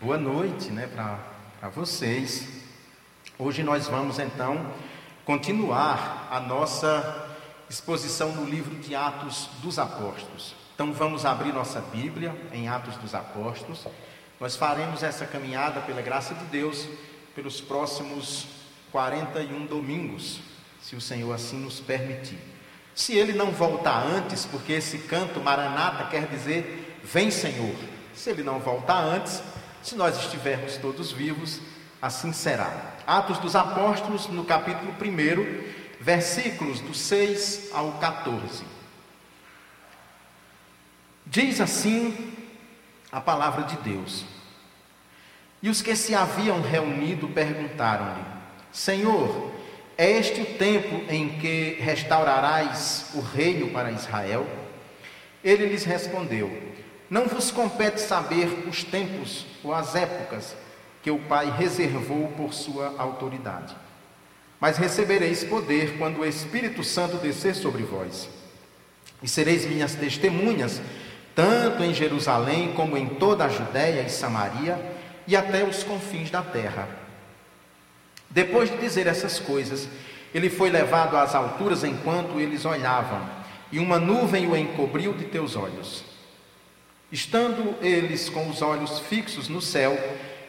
boa noite né, para vocês. Hoje nós vamos então continuar a nossa exposição no livro de Atos dos Apóstolos. Então vamos abrir nossa Bíblia em Atos dos Apóstolos. Nós faremos essa caminhada pela graça de Deus pelos próximos 41 domingos, se o Senhor assim nos permitir. Se ele não voltar antes, porque esse canto Maranata quer dizer vem Senhor. Se ele não voltar antes, se nós estivermos todos vivos, assim será. Atos dos Apóstolos, no capítulo 1, versículos do 6 ao 14. Diz assim a palavra de Deus. E os que se haviam reunido perguntaram-lhe: Senhor, é este o tempo em que restaurarás o reino para Israel? Ele lhes respondeu: Não vos compete saber os tempos ou as épocas que o Pai reservou por sua autoridade. Mas recebereis poder quando o Espírito Santo descer sobre vós. E sereis minhas testemunhas, tanto em Jerusalém como em toda a Judéia e Samaria e até os confins da terra. Depois de dizer essas coisas, ele foi levado às alturas enquanto eles olhavam, e uma nuvem o encobriu de teus olhos. Estando eles com os olhos fixos no céu,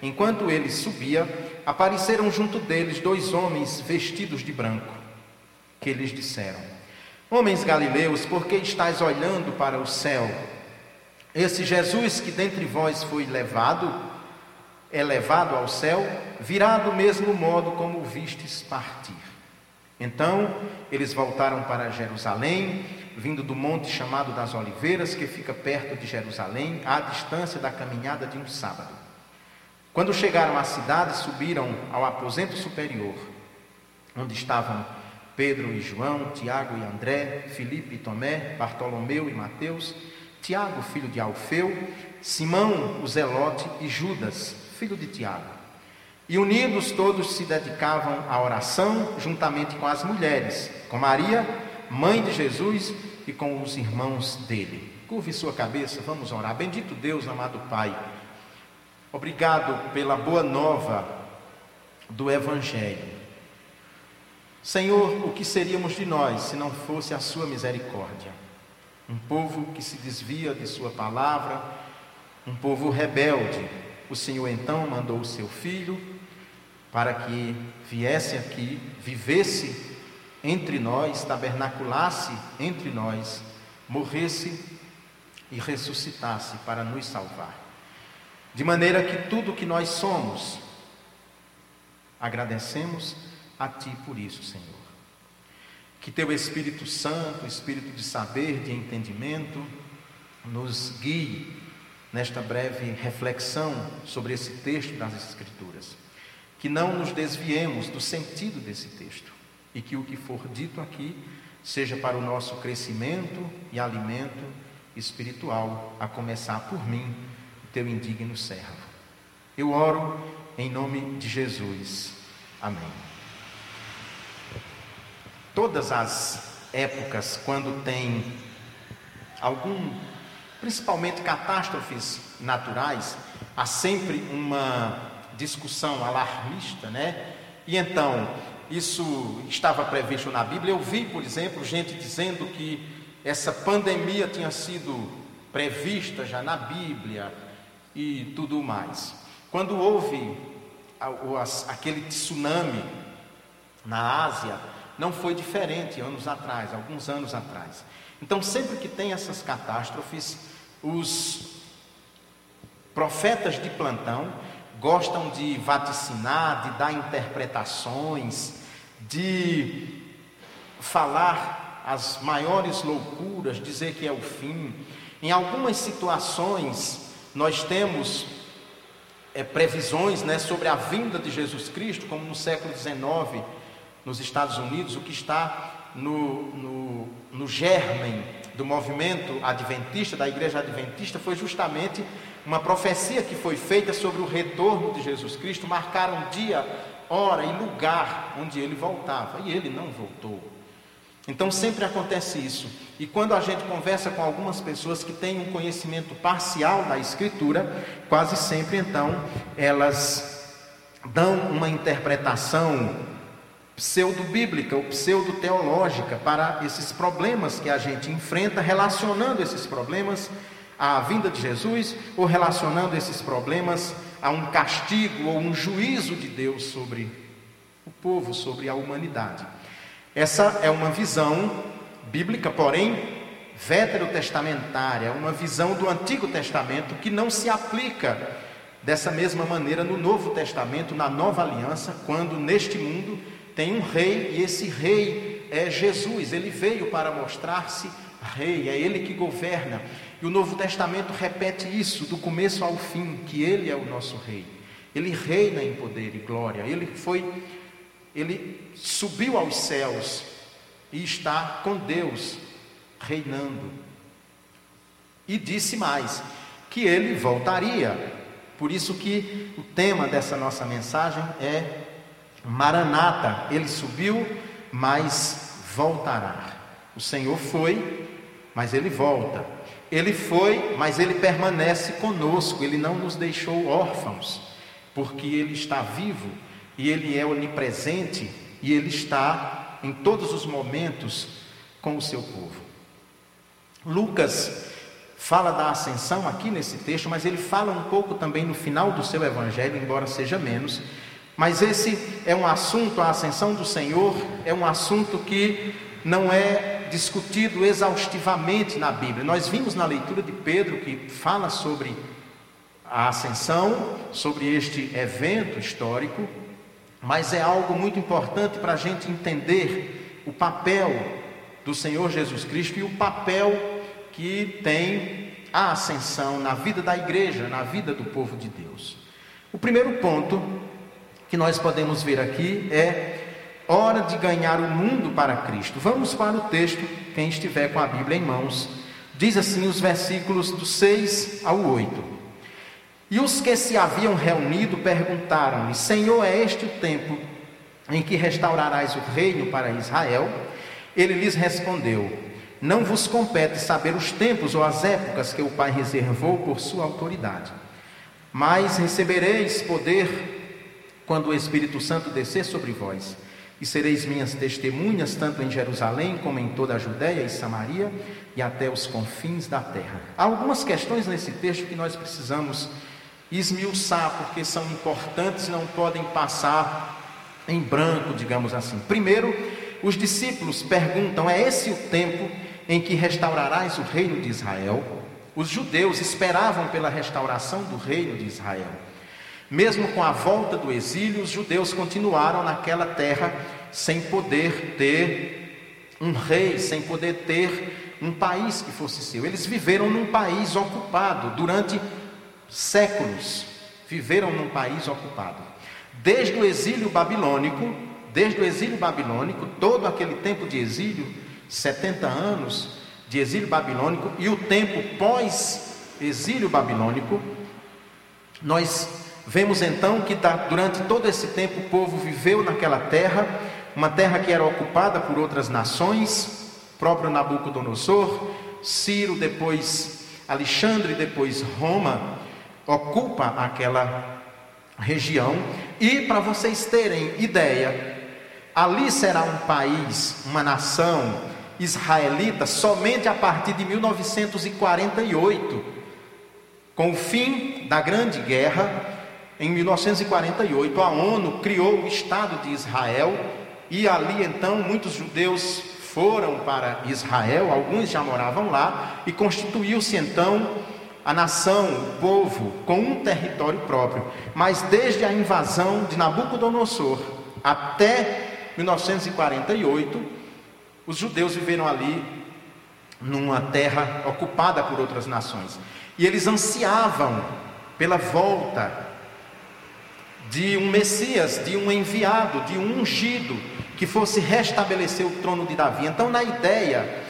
enquanto ele subia, apareceram junto deles dois homens vestidos de branco, que lhes disseram: Homens galileus, por que estáis olhando para o céu? Esse Jesus que dentre vós foi levado, é levado ao céu, virá do mesmo modo como o vistes partir. Então eles voltaram para Jerusalém, vindo do monte chamado das Oliveiras, que fica perto de Jerusalém, à distância da caminhada de um sábado. Quando chegaram à cidade, subiram ao aposento superior, onde estavam Pedro e João, Tiago e André, Filipe e Tomé, Bartolomeu e Mateus, Tiago, filho de Alfeu, Simão, o Zelote e Judas, filho de Tiago. E unidos todos se dedicavam à oração, juntamente com as mulheres, com Maria, mãe de Jesus, e com os irmãos dele. Curve sua cabeça, vamos orar. Bendito Deus, amado Pai. Obrigado pela boa nova do Evangelho. Senhor, o que seríamos de nós se não fosse a Sua misericórdia? Um povo que se desvia de Sua palavra, um povo rebelde. O Senhor então mandou o seu filho para que viesse aqui, vivesse entre nós, tabernaculasse entre nós, morresse e ressuscitasse para nos salvar. De maneira que tudo que nós somos, agradecemos a Ti por isso, Senhor. Que Teu Espírito Santo, Espírito de saber, de entendimento, nos guie nesta breve reflexão sobre esse texto das Escrituras. Que não nos desviemos do sentido desse texto e que o que for dito aqui seja para o nosso crescimento e alimento espiritual, a começar por mim teu indigno servo. Eu oro em nome de Jesus. Amém. Todas as épocas, quando tem algum, principalmente catástrofes naturais, há sempre uma discussão alarmista, né? E então, isso estava previsto na Bíblia. Eu vi, por exemplo, gente dizendo que essa pandemia tinha sido prevista já na Bíblia, e tudo mais. Quando houve aquele tsunami na Ásia, não foi diferente anos atrás, alguns anos atrás. Então, sempre que tem essas catástrofes, os profetas de plantão gostam de vaticinar, de dar interpretações, de falar as maiores loucuras, dizer que é o fim. Em algumas situações, nós temos é, previsões né, sobre a vinda de Jesus Cristo, como no século XIX, nos Estados Unidos, o que está no, no, no germen do movimento adventista, da igreja adventista, foi justamente uma profecia que foi feita sobre o retorno de Jesus Cristo, marcaram dia, hora e lugar onde ele voltava, e ele não voltou. Então sempre acontece isso. E quando a gente conversa com algumas pessoas que têm um conhecimento parcial da Escritura, quase sempre então elas dão uma interpretação pseudo-bíblica ou pseudo-teológica para esses problemas que a gente enfrenta, relacionando esses problemas à vinda de Jesus ou relacionando esses problemas a um castigo ou um juízo de Deus sobre o povo, sobre a humanidade. Essa é uma visão bíblica, porém veterotestamentária, uma visão do Antigo Testamento que não se aplica dessa mesma maneira no Novo Testamento, na Nova Aliança, quando neste mundo tem um rei e esse rei é Jesus. Ele veio para mostrar-se rei, é ele que governa. E o Novo Testamento repete isso do começo ao fim, que ele é o nosso rei. Ele reina em poder e glória. Ele foi ele subiu aos céus e está com Deus reinando. E disse mais que ele voltaria. Por isso que o tema dessa nossa mensagem é Maranata, ele subiu, mas voltará. O Senhor foi, mas ele volta. Ele foi, mas ele permanece conosco, ele não nos deixou órfãos, porque ele está vivo e ele é onipresente e ele está em todos os momentos com o seu povo. Lucas fala da ascensão aqui nesse texto, mas ele fala um pouco também no final do seu evangelho, embora seja menos, mas esse é um assunto, a ascensão do Senhor, é um assunto que não é discutido exaustivamente na Bíblia. Nós vimos na leitura de Pedro que fala sobre a ascensão, sobre este evento histórico, mas é algo muito importante para a gente entender o papel do Senhor Jesus Cristo e o papel que tem a ascensão na vida da igreja, na vida do povo de Deus. O primeiro ponto que nós podemos ver aqui é hora de ganhar o mundo para Cristo. Vamos para o texto, quem estiver com a Bíblia em mãos. Diz assim os versículos do 6 ao 8. E os que se haviam reunido perguntaram-lhe: Senhor, é este o tempo em que restaurarás o reino para Israel? Ele lhes respondeu: Não vos compete saber os tempos ou as épocas que o Pai reservou por sua autoridade, mas recebereis poder quando o Espírito Santo descer sobre vós, e sereis minhas testemunhas, tanto em Jerusalém como em toda a Judéia e Samaria e até os confins da terra. Há algumas questões nesse texto que nós precisamos esmiuçar, porque são importantes, não podem passar em branco, digamos assim. Primeiro, os discípulos perguntam: é esse o tempo em que restaurarás o reino de Israel? Os judeus esperavam pela restauração do reino de Israel. Mesmo com a volta do exílio, os judeus continuaram naquela terra sem poder ter um rei, sem poder ter um país que fosse seu. Eles viveram num país ocupado durante séculos. Viveram num país ocupado. Desde o exílio babilônico, desde o exílio babilônico, todo aquele tempo de exílio, 70 anos de exílio babilônico e o tempo pós-exílio babilônico, nós Vemos então que durante todo esse tempo o povo viveu naquela terra, uma terra que era ocupada por outras nações, próprio Nabucodonosor, Ciro, depois Alexandre, depois Roma, ocupa aquela região. E para vocês terem ideia, ali será um país, uma nação israelita somente a partir de 1948, com o fim da Grande Guerra em 1948, a ONU criou o Estado de Israel e ali então muitos judeus foram para Israel, alguns já moravam lá, e constituiu-se então a nação, o povo, com um território próprio. Mas desde a invasão de Nabucodonosor até 1948, os judeus viveram ali numa terra ocupada por outras nações. E eles ansiavam pela volta de um Messias, de um enviado, de um ungido, que fosse restabelecer o trono de Davi. Então, na ideia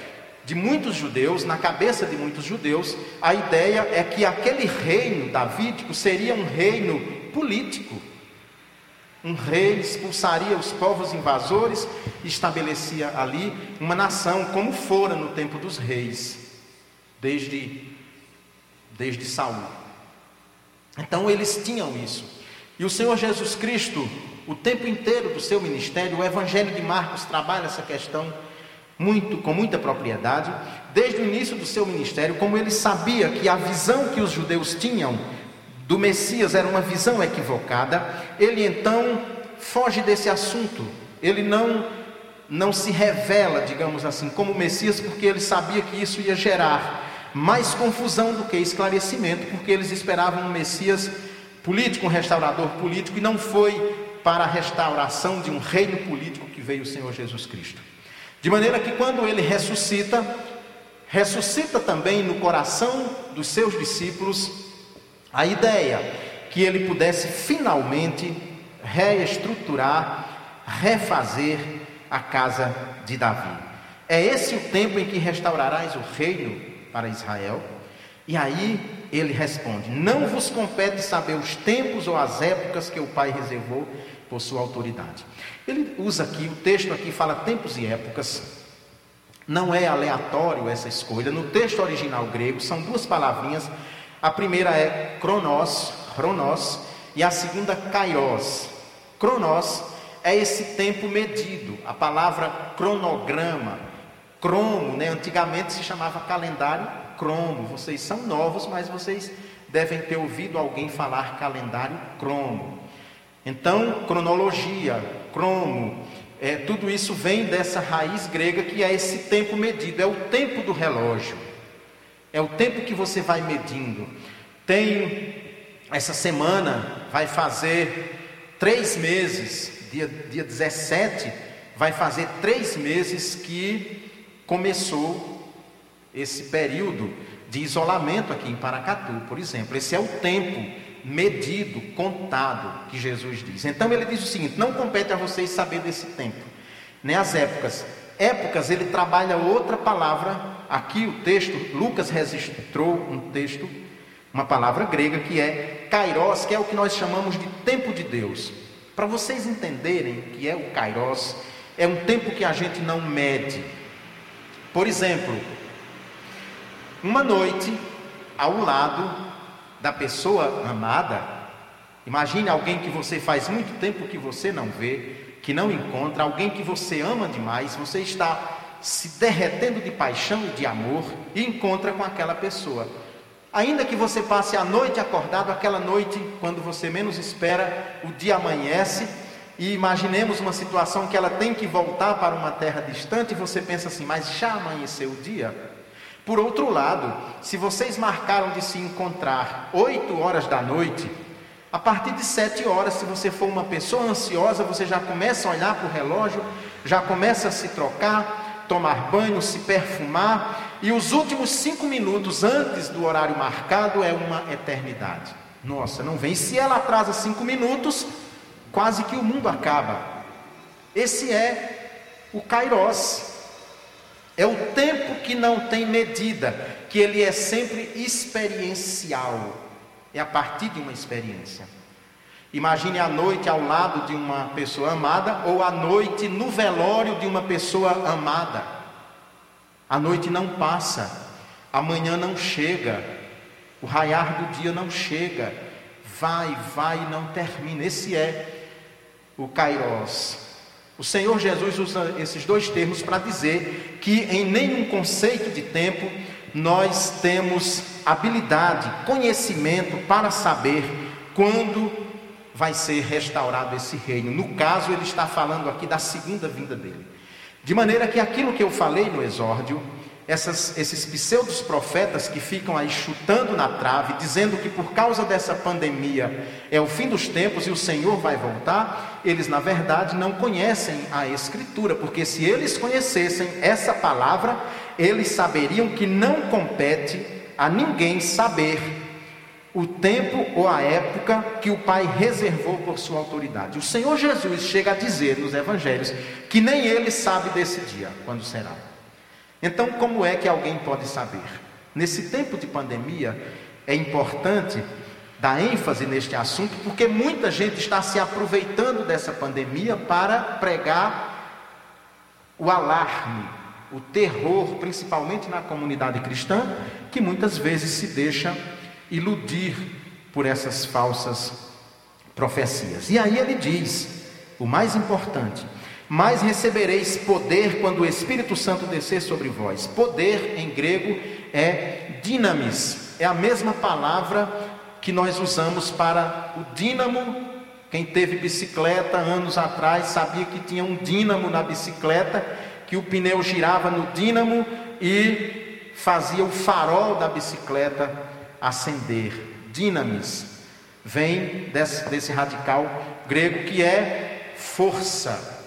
de muitos judeus, na cabeça de muitos judeus, a ideia é que aquele reino davídico seria um reino político. Um rei expulsaria os povos invasores estabelecia ali uma nação, como fora no tempo dos reis, desde, desde Saul. Então eles tinham isso. E o Senhor Jesus Cristo, o tempo inteiro do seu ministério, o Evangelho de Marcos trabalha essa questão muito, com muita propriedade, desde o início do seu ministério, como ele sabia que a visão que os judeus tinham do Messias era uma visão equivocada, ele então foge desse assunto. Ele não não se revela, digamos assim, como Messias, porque ele sabia que isso ia gerar mais confusão do que esclarecimento, porque eles esperavam um Messias político, um restaurador político, e não foi para a restauração de um reino político que veio o Senhor Jesus Cristo. De maneira que quando ele ressuscita, ressuscita também no coração dos seus discípulos a ideia que ele pudesse finalmente reestruturar, refazer a casa de Davi. É esse o tempo em que restaurarás o reino para Israel? E aí ele responde: Não vos compete saber os tempos ou as épocas que o Pai reservou por sua autoridade. Ele usa aqui, o texto aqui fala tempos e épocas. Não é aleatório essa escolha. No texto original grego são duas palavrinhas a primeira é cronos, chronos, e a segunda kairos. Cronos é esse tempo medido. A palavra cronograma, cromo, né? Antigamente se chamava calendário cromo. Vocês são novos, mas vocês devem ter ouvido alguém falar calendário cromo. Então, cronologia, cromo, é, tudo isso vem dessa raiz grega que é esse tempo medido, é o tempo do relógio. É o tempo que você vai medindo. Tem essa semana, vai fazer três meses, dia, dia 17, vai fazer três meses que começou esse período de isolamento aqui em Paracatu, por exemplo. Esse é o tempo medido, contado, que Jesus diz. Então ele diz o seguinte: não compete a vocês saber desse tempo, nem as épocas. Épocas ele trabalha outra palavra Aqui o texto, Lucas registrou um texto, uma palavra grega que é kairos, que é o que nós chamamos de tempo de Deus. Para vocês entenderem que é o kairos, é um tempo que a gente não mede. Por exemplo, uma noite ao lado da pessoa amada, imagine alguém que você faz muito tempo que você não vê, que não encontra, alguém que você ama demais, você está se derretendo de paixão e de amor e encontra com aquela pessoa. Ainda que você passe a noite acordado, aquela noite, quando você menos espera, o dia amanhece e imaginemos uma situação que ela tem que voltar para uma terra distante e você pensa assim, mas já amanheceu o dia? Por outro lado, se vocês marcaram de se encontrar 8 horas da noite, a partir de 7 horas, se você for uma pessoa ansiosa, você já começa a olhar para o relógio, já começa a se trocar, tomar banho, se perfumar, e os últimos cinco minutos antes do horário marcado é uma eternidade. Nossa, não vem. Se ela atrasa cinco minutos, quase que o mundo acaba. Esse é o Kairos. É o tempo que não tem medida, que ele é sempre experiencial. É a partir de uma experiência. Imagine a noite ao lado de uma pessoa amada ou a noite no velório de uma pessoa amada. A noite não passa, amanhã não chega, o raiar do dia não chega, vai, vai e não termina. Esse é o Kairos. O Senhor Jesus usa esses dois termos para dizer que em nenhum conceito de tempo nós temos habilidade, conhecimento para saber quando vai ser restaurado esse reino. No caso, ele está falando aqui da segunda vinda dele. De maneira que aquilo que eu falei no exórdio, essas, esses pseudos profetas que ficam aí chutando na trave, dizendo que por causa dessa pandemia é o fim dos tempos e o Senhor vai voltar, eles na verdade não conhecem a Escritura, porque se eles conhecessem essa palavra, eles saberiam que não compete a ninguém saber o tempo ou a época que o Pai reservou por sua autoridade. O Senhor Jesus chega a dizer nos evangelhos que nem ele sabe desse dia, quando será. Então, como é que alguém pode saber? Nesse tempo de pandemia, é importante dar ênfase neste assunto, porque muita gente está se aproveitando dessa pandemia para pregar o alarme, o terror, principalmente na comunidade cristã, que muitas vezes se deixa iludir por essas falsas profecias. E aí ele diz, o mais importante, mas recebereis poder quando o Espírito Santo descer sobre vós. Poder em grego é dinamis, é a mesma palavra que nós usamos para o dínamo. Quem teve bicicleta anos atrás sabia que tinha um dínamo na bicicleta, que o pneu girava no dínamo e fazia o farol da bicicleta acender. Dinamis vem desse, desse radical grego que é força,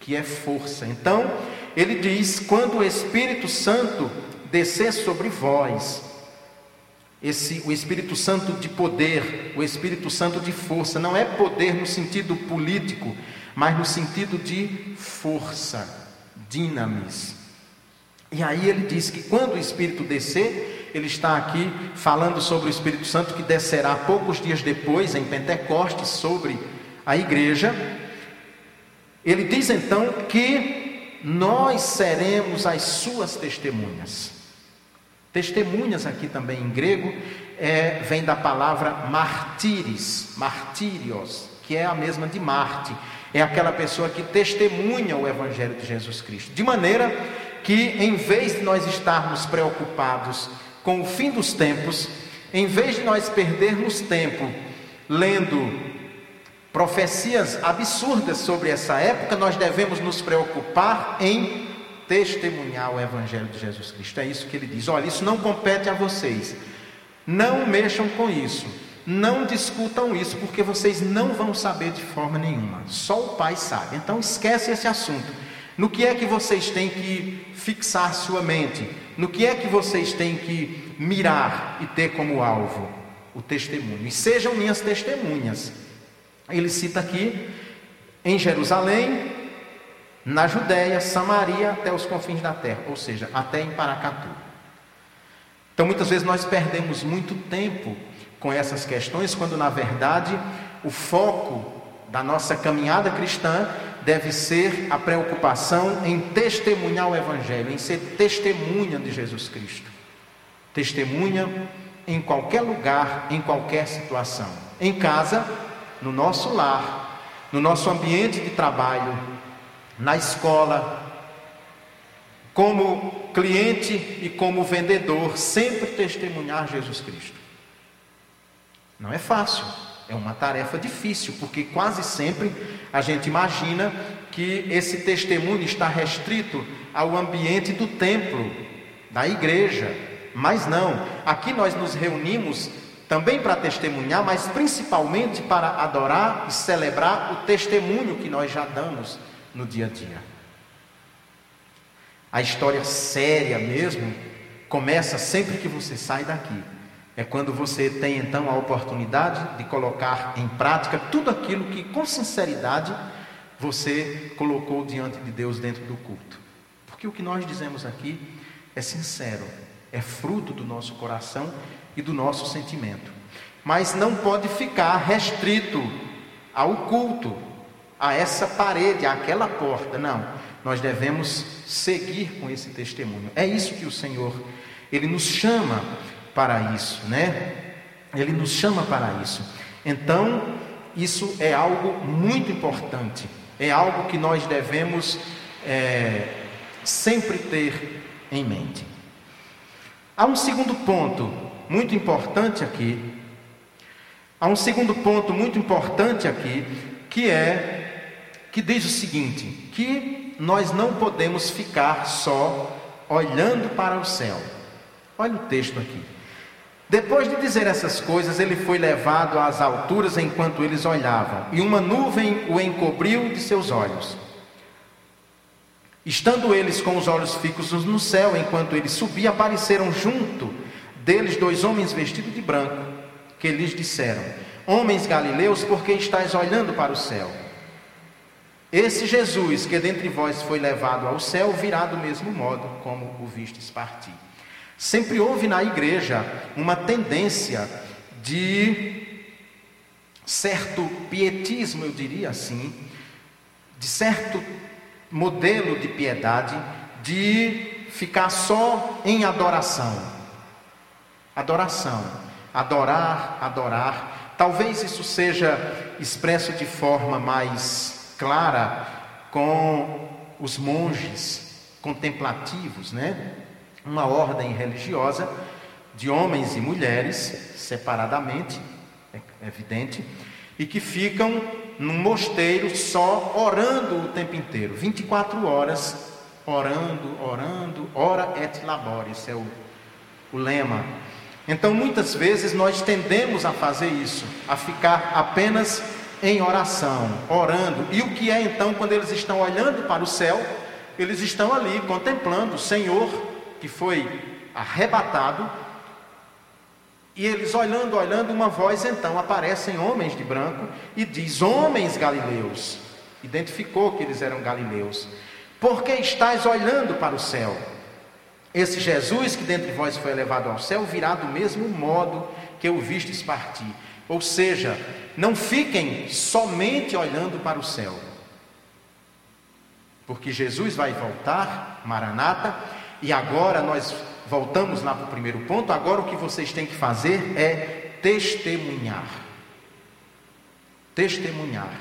que é força. Então, ele diz: quando o Espírito Santo descer sobre vós, esse, o Espírito Santo de poder, o Espírito Santo de força, não é poder no sentido político, mas no sentido de força, dinamis. E aí ele diz que quando o Espírito descer, ele está aqui falando sobre o Espírito Santo que descerá poucos dias depois, em Pentecostes, sobre a igreja. Ele diz então que nós seremos as suas testemunhas. Testemunhas aqui também em grego é, vem da palavra martires, martírios, que é a mesma de Marte. É aquela pessoa que testemunha o Evangelho de Jesus Cristo. De maneira que, em vez de nós estarmos preocupados com o fim dos tempos, em vez de nós perdermos tempo lendo profecias absurdas sobre essa época, nós devemos nos preocupar em testemunhar o Evangelho de Jesus Cristo. É isso que ele diz: olha, isso não compete a vocês, não mexam com isso, não discutam isso, porque vocês não vão saber de forma nenhuma, só o Pai sabe. Então esquece esse assunto. No que é que vocês têm que fixar sua mente? No que é que vocês têm que mirar e ter como alvo? O testemunho. E sejam minhas testemunhas. Ele cita aqui em Jerusalém, na Judéia, Samaria, até os confins da terra, ou seja, até em Paracatu. Então, muitas vezes nós perdemos muito tempo com essas questões, quando na verdade o foco da nossa caminhada cristã deve ser a preocupação em testemunhar o Evangelho, em ser testemunha de Jesus Cristo. Testemunha em qualquer lugar, em qualquer situação. Em casa, no nosso lar, no nosso ambiente de trabalho, na escola, como cliente e como vendedor, sempre testemunhar Jesus Cristo. Não é fácil, é uma tarefa difícil, porque quase sempre a gente imagina que esse testemunho está restrito ao ambiente do templo, da igreja. Mas não, aqui nós nos reunimos também para testemunhar, mas principalmente para adorar e celebrar o testemunho que nós já damos no dia a dia. A história séria mesmo começa sempre que você sai daqui. É quando você tem então a oportunidade de colocar em prática tudo aquilo que com sinceridade você colocou diante de Deus dentro do culto. Porque o que nós dizemos aqui é sincero, é fruto do nosso coração e do nosso sentimento. Mas não pode ficar restrito ao culto, a essa parede, àquela porta. Não, nós devemos seguir com esse testemunho. É isso que o Senhor, Ele nos chama para isso, né? Ele nos chama para isso. Então, isso é algo muito importante, é algo que nós devemos é, sempre ter em mente. Há um segundo ponto muito importante aqui. Há um segundo ponto muito importante aqui, que é que diz o seguinte: que nós não podemos ficar só olhando para o céu. Olha o texto aqui. Depois de dizer essas coisas, ele foi levado às alturas enquanto eles olhavam, e uma nuvem o encobriu de seus olhos. Estando eles com os olhos fixos no céu, enquanto ele subia, apareceram junto deles dois homens vestidos de branco, que lhes disseram: Homens galileus, por que estáis olhando para o céu? Esse Jesus que dentre vós foi levado ao céu virá do mesmo modo como o vistes partir. Sempre houve na igreja uma tendência de certo pietismo, eu diria assim, de certo modelo de piedade, de ficar só em adoração. Adoração. Adorar, adorar. Talvez isso seja expresso de forma mais clara com os monges contemplativos, né? Uma ordem religiosa de homens e mulheres separadamente, é evidente, e que ficam num mosteiro só orando o tempo inteiro, 24 horas orando, orando, ora et labora, esse é o, o lema. Então, muitas vezes nós tendemos a fazer isso, a ficar apenas em oração, orando. E o que é então quando eles estão olhando para o céu? Eles estão ali contemplando o Senhor que foi arrebatado e eles olhando, olhando, uma voz então aparece em homens de branco e diz: Homens galileus. Identificou que eles eram galileus. Por que estáis olhando para o céu? Esse Jesus que dentre vós foi elevado ao céu virá do mesmo modo que o vistes partir. Ou seja, não fiquem somente olhando para o céu. Porque Jesus vai voltar, Maranata, e agora nós voltamos lá para o primeiro ponto. Agora o que vocês têm que fazer é testemunhar. Testemunhar,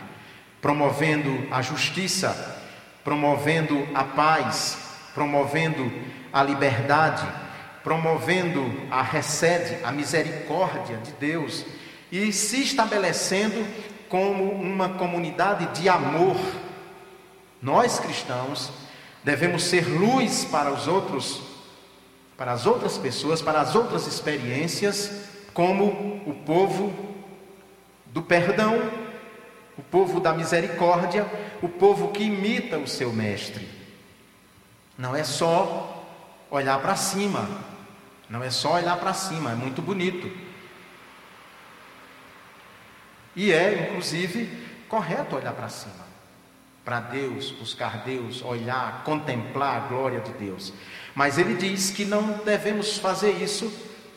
promovendo a justiça, promovendo a paz, promovendo a liberdade, promovendo a recede, a misericórdia de Deus e se estabelecendo como uma comunidade de amor. Nós cristãos devemos ser luz para os outros para as outras pessoas, para as outras experiências, como o povo do perdão, o povo da misericórdia, o povo que imita o seu mestre. Não é só olhar para cima, não é só olhar para cima, é muito bonito. E é, inclusive, correto olhar para cima, para Deus, buscar Deus, olhar, contemplar a glória de Deus. Mas ele diz que não devemos fazer isso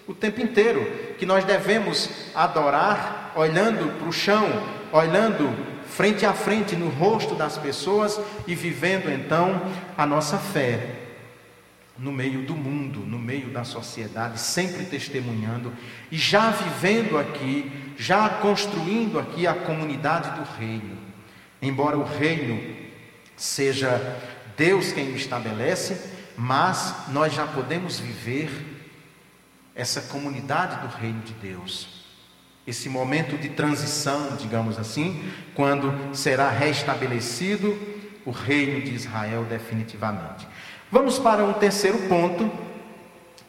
o tempo inteiro, que nós devemos adorar olhando para o chão, olhando frente a frente no rosto das pessoas e vivendo então a nossa fé no meio do mundo, no meio da sociedade, sempre testemunhando e já vivendo aqui, já construindo aqui a comunidade do reino. Embora o reino seja Deus quem o estabelece, mas nós já podemos viver essa comunidade do reino de Deus. Esse momento de transição, digamos assim, quando será restabelecido o reino de Israel definitivamente. Vamos para um terceiro ponto,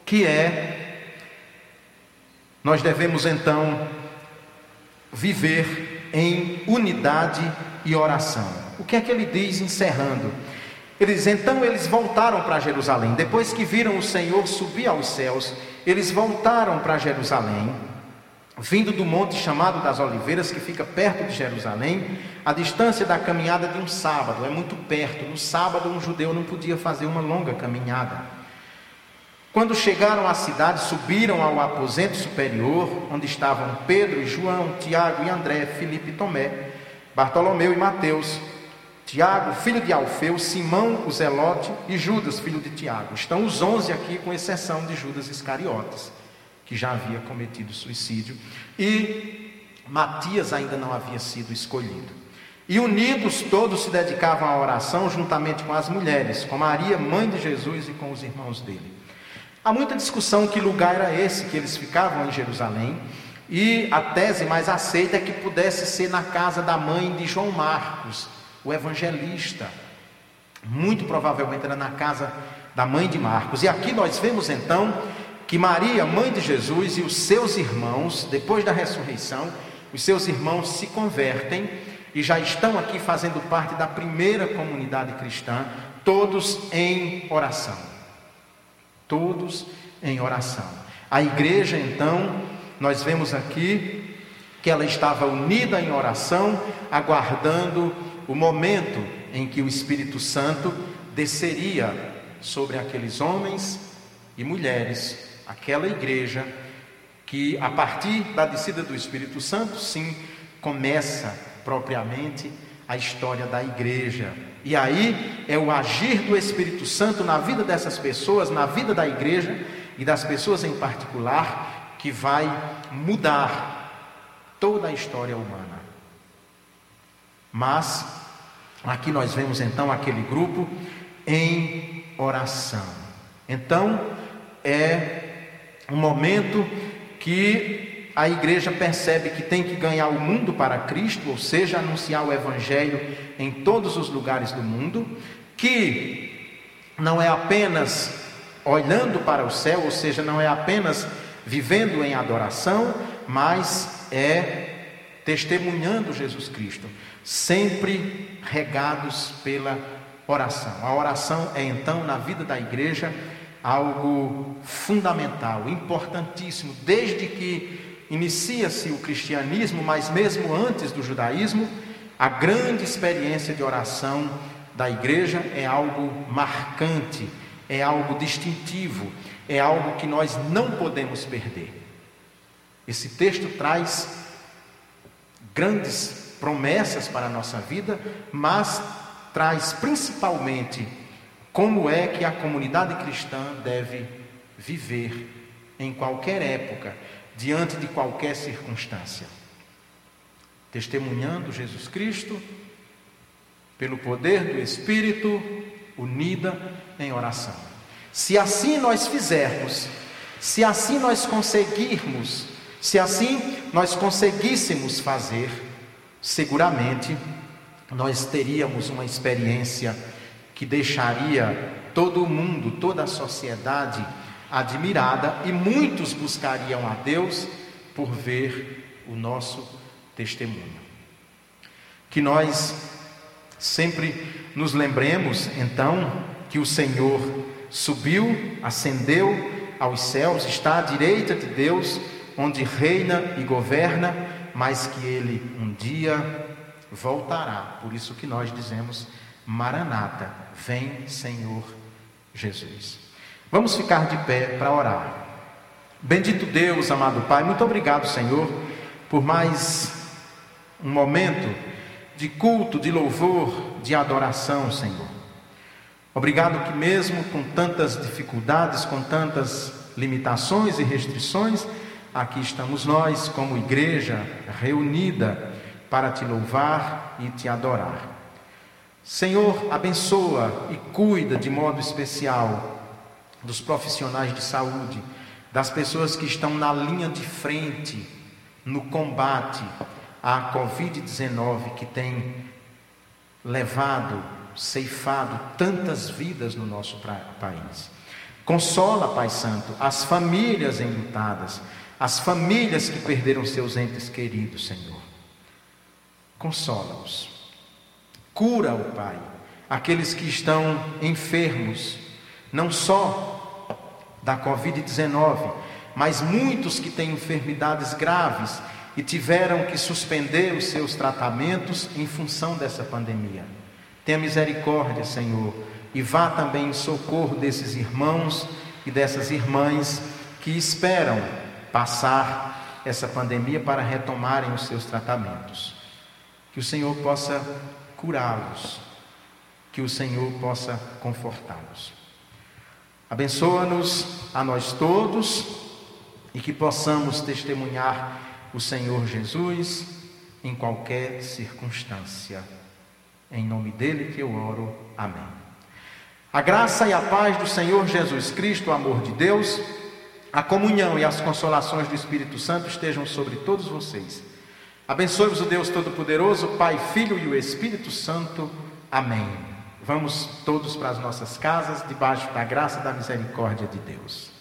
que é nós devemos então viver em unidade e oração. O que é que ele diz encerrando? Eles então eles voltaram para Jerusalém. Depois que viram o Senhor subir aos céus, eles voltaram para Jerusalém, vindo do monte chamado das Oliveiras, que fica perto de Jerusalém, a distância da caminhada de um sábado, é muito perto. No sábado um judeu não podia fazer uma longa caminhada. Quando chegaram à cidade, subiram ao aposento superior, onde estavam Pedro e João, Tiago e André, Filipe e Tomé, Bartolomeu e Mateus, Tiago, filho de Alfeu, Simão, o Zelote e Judas, filho de Tiago. Estão os onze aqui, com exceção de Judas Iscariotes, que já havia cometido suicídio, e Matias ainda não havia sido escolhido. E unidos todos se dedicavam à oração juntamente com as mulheres, com Maria, mãe de Jesus, e com os irmãos dele. Há muita discussão que lugar era esse que eles ficavam em Jerusalém, e a tese mais aceita é que pudesse ser na casa da mãe de João Marcos, o evangelista. Muito provavelmente era na casa da mãe de Marcos. E aqui nós vemos então que Maria, mãe de Jesus, e os seus irmãos, depois da ressurreição, os seus irmãos se convertem e já estão aqui fazendo parte da primeira comunidade cristã, todos em oração. Todos em oração. A igreja, então, nós vemos aqui que ela estava unida em oração, aguardando o momento em que o Espírito Santo desceria sobre aqueles homens e mulheres, aquela igreja que, a partir da descida do Espírito Santo, sim, começa propriamente a história da igreja. E aí é o agir do Espírito Santo na vida dessas pessoas, na vida da igreja e das pessoas em particular, que vai mudar toda a história humana. Mas aqui nós vemos então aquele grupo em oração. Então é um momento que a igreja percebe que tem que ganhar o mundo para Cristo, ou seja, anunciar o Evangelho em todos os lugares do mundo, que não é apenas olhando para o céu, ou seja, não é apenas vivendo em adoração, mas é testemunhando Jesus Cristo, sempre regados pela oração. A oração é então na vida da igreja algo fundamental, importantíssimo, desde que inicia-se o cristianismo, mas mesmo antes do judaísmo, a grande experiência de oração da igreja é algo marcante, é algo distintivo, é algo que nós não podemos perder. Esse texto traz grandes promessas para a nossa vida, mas traz principalmente como é que a comunidade cristã deve viver em qualquer época, diante de qualquer circunstância. Testemunhando Jesus Cristo, pelo poder do Espírito, unida em oração. Se assim nós fizermos, se assim nós conseguirmos, se assim nós conseguíssemos fazer, seguramente nós teríamos uma experiência que deixaria todo o mundo, toda a sociedade admirada e muitos buscariam a Deus por ver o nosso testemunho. Que nós sempre nos lembremos, então, que o Senhor subiu, ascendeu aos céus, está à direita de Deus, onde reina e governa, mas que ele um dia voltará. Por isso que nós dizemos Maranata, vem Senhor Jesus. Vamos ficar de pé para orar. Bendito Deus, amado Pai, muito obrigado, Senhor, por mais um momento de culto, de louvor, de adoração, Senhor. Obrigado que, mesmo com tantas dificuldades, com tantas limitações e restrições, aqui estamos nós, como igreja reunida, para te louvar e te adorar. Senhor, abençoa e cuida de modo especial dos profissionais de saúde, das pessoas que estão na linha de frente no combate à Covid-19 que tem levado, ceifado tantas vidas no nosso país. Consola, Pai Santo, as famílias enlutadas, as famílias que perderam seus entes queridos, Senhor. Consola-os. Cura, o Pai, aqueles que estão enfermos, não só da Covid-19, mas muitos que têm enfermidades graves e tiveram que suspender os seus tratamentos em função dessa pandemia. Tenha misericórdia, Senhor, e vá também em socorro desses irmãos e dessas irmãs que esperam passar essa pandemia para retomarem os seus tratamentos. Que o Senhor possa curá-los, que o Senhor possa confortá-los. Abençoa-nos a nós todos e que possamos testemunhar o Senhor Jesus em qualquer circunstância. Em nome dele que eu oro. Amém. A graça e a paz do Senhor Jesus Cristo, o amor de Deus, a comunhão e as consolações do Espírito Santo estejam sobre todos vocês Abençoe-vos o Deus Todo-Poderoso, Pai, Filho e o Espírito Santo. Amém. Vamos todos para as nossas casas, debaixo da graça e da misericórdia de Deus.